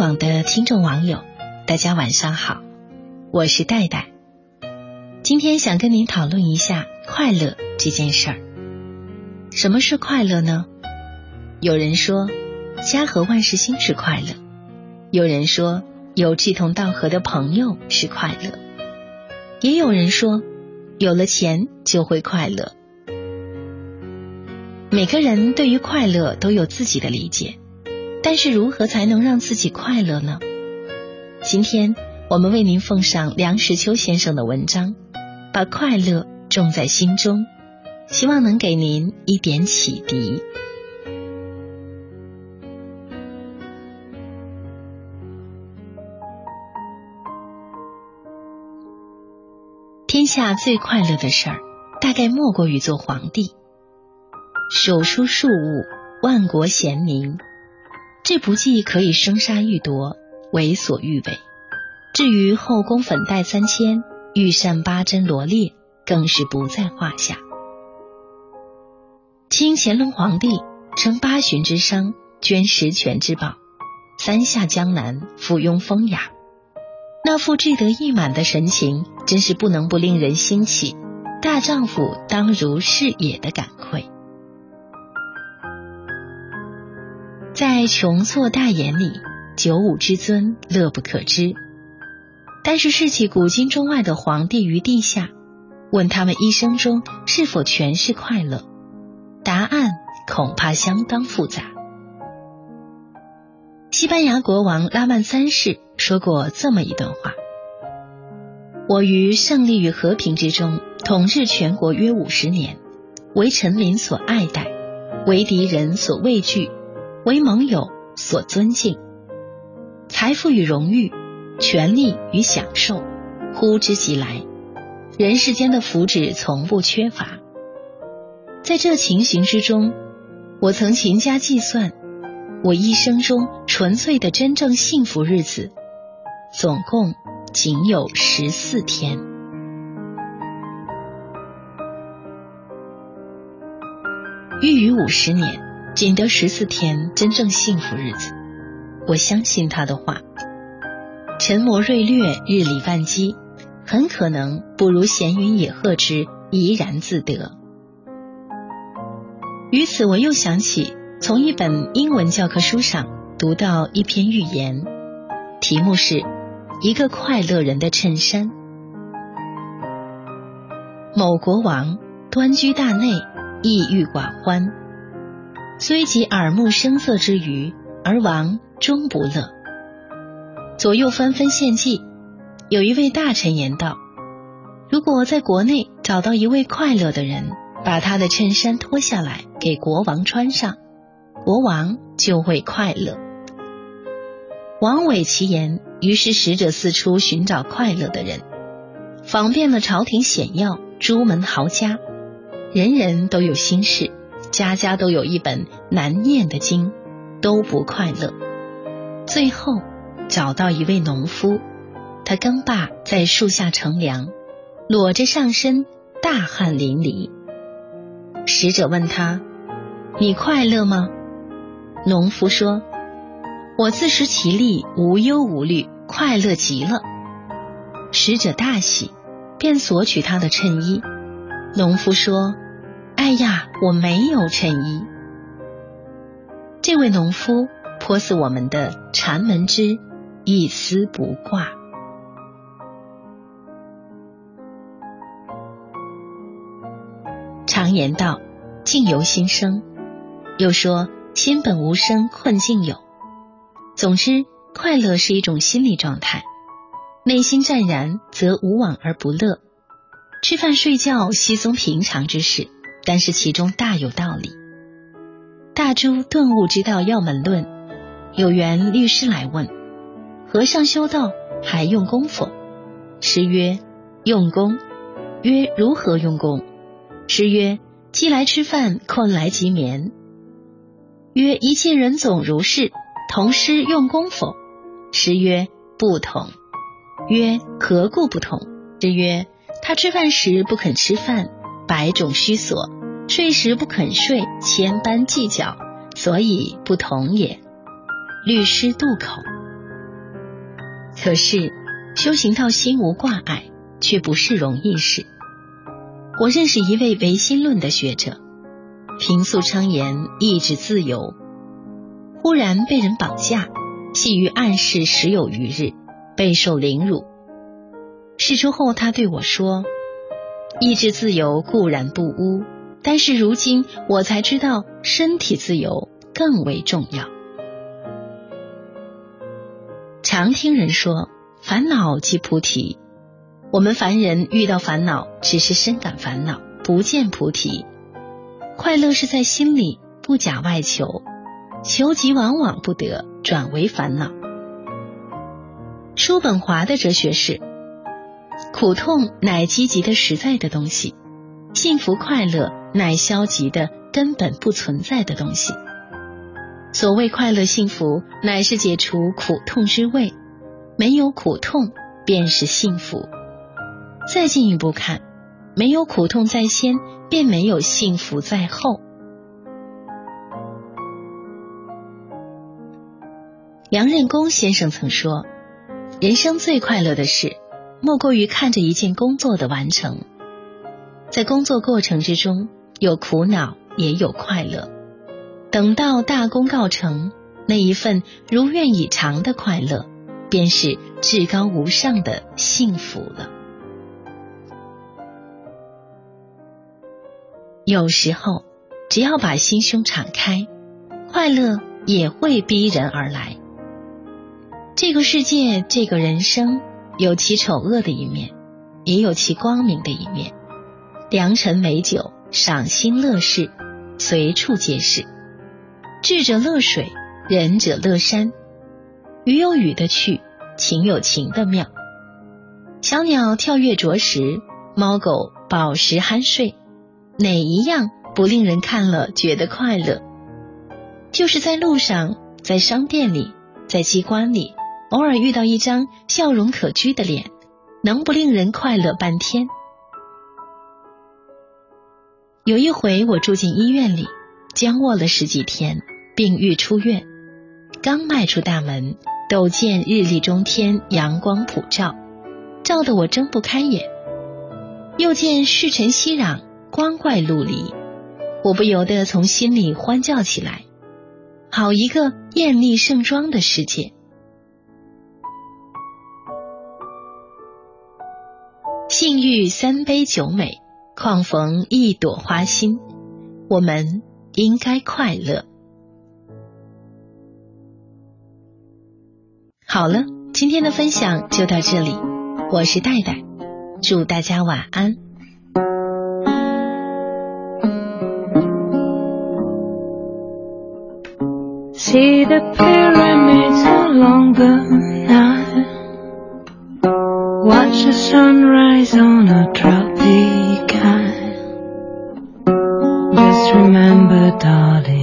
广的听众网友，大家晚上好，我是戴戴。今天想跟您讨论一下快乐这件事儿。什么是快乐呢？有人说家和万事兴是快乐，有人说有志同道合的朋友是快乐，也有人说有了钱就会快乐。每个人对于快乐都有自己的理解，但是如何才能让自己快乐呢？今天我们为您奉上梁实秋先生的文章，把快乐种在心中，希望能给您一点启迪。天下最快乐的事儿，大概莫过于做皇帝。手书庶务，万国贤明，这不计可以生杀予夺，为所欲为。至于后宫粉黛三千，御膳八珍罗列，更是不在话下。清乾隆皇帝称八旬之商，捐十全之宝，三下江南，附庸风雅，那副志得意满的神情，真是不能不令人欣喜。大丈夫当如是也的感在穷错大眼里，九五之尊乐不可支。但是视起古今中外的皇帝与地下，问他们一生中是否全是快乐，答案恐怕相当复杂。西班牙国王拉曼三世说过这么一段话：“我于胜利与和平之中统治全国约五十年，为臣民所爱戴，为敌人所畏惧。”为盟友所尊敬，财富与荣誉、权力与享受，呼之即来，人世间的福祉从不缺乏。在这情形之中，我曾勤加计算，我一生中纯粹的真正幸福日子，总共仅有十四天。欲于五十年。仅得十四天真正幸福日子，我相信他的话。沉磨锐略，日理万机，很可能不如闲云野鹤之怡然自得。于此，我又想起从一本英文教科书上读到一篇寓言，题目是《一个快乐人的衬衫》。某国王端居大内，抑郁寡欢。虽及耳目声色之余，而王终不乐。左右纷纷献计。有一位大臣言道：“如果在国内找到一位快乐的人，把他的衬衫脱下来给国王穿上，国王就会快乐。”王伟其言，于是使者四处寻找快乐的人，访遍了朝廷显要、朱门豪家，人人都有心事。家家都有一本难念的经，都不快乐。最后找到一位农夫，他跟爸在树下乘凉，裸着上身，大汗淋漓。使者问他：“你快乐吗？”农夫说：“我自食其力，无忧无虑，快乐极了。”使者大喜，便索取他的衬衣。农夫说。哎呀，我没有衬衣。这位农夫颇似我们的禅门之一丝不挂。常言道，境由心生，又说心本无声，困境有。总之，快乐是一种心理状态，内心湛然，则无往而不乐。吃饭睡觉，稀松平常之事。但是其中大有道理。大珠顿悟之道要门论，有缘律师来问：和尚修道还用功否？师曰：用功。曰：如何用功？师曰：饥来吃饭，困来即眠。曰：一切人总如是，同师用功否？师曰：不同。曰：何故不同？师曰：他吃饭时不肯吃饭。百种虚索，睡时不肯睡，千般计较，所以不同也。律师渡口，可是修行到心无挂碍，却不是容易事。我认识一位唯心论的学者，平素称言意志自由，忽然被人绑架，系于暗室十有余日，备受凌辱。事出后，他对我说：“意志自由固然不污，但是如今我才知道，身体自由更为重要。”常听人说，烦恼即菩提。我们凡人遇到烦恼，只是深感烦恼，不见菩提。快乐是在心里，不假外求，求即往往不得，转为烦恼。叔本华的哲学是：苦痛乃积极的实在的东西，幸福快乐乃消极的根本不存在的东西。所谓快乐幸福，乃是解除苦痛之味，没有苦痛便是幸福。再进一步看，没有苦痛在先，便没有幸福在后。梁任公先生曾说：“人生最快乐的事，莫过于看着一件工作的完成。在工作过程之中，有苦恼，也有快乐。等到大功告成，那一份如愿以偿的快乐，便是至高无上的幸福了。”有时候，只要把心胸敞开，快乐也会逼人而来。这个世界，这个人生，有其丑恶的一面，也有其光明的一面。良辰美酒，赏心乐事，随处皆是。智者乐水，仁者乐山。雨有雨的趣，情有情的妙。小鸟跳跃啄食，猫狗饱食酣睡。哪一样不令人看了觉得快乐？就是在路上，在商店里，在机关里，偶尔遇到一张笑容可掬的脸，能不令人快乐半天？有一回，我住进医院里，僵卧了十几天，病愈出院，刚迈出大门，陡见日丽中天，阳光普照，照得我睁不开眼，又见世尘熙攘。光怪陆离，我不由得从心里欢叫起来。好一个艳丽盛装的世界！幸遇三杯酒美，况逢一朵花心。我们应该快乐。好了，今天的分享就到这里。我是戴戴，祝大家晚安。See the pyramids along the The sunrise on a tropic isle. Just remember, darling,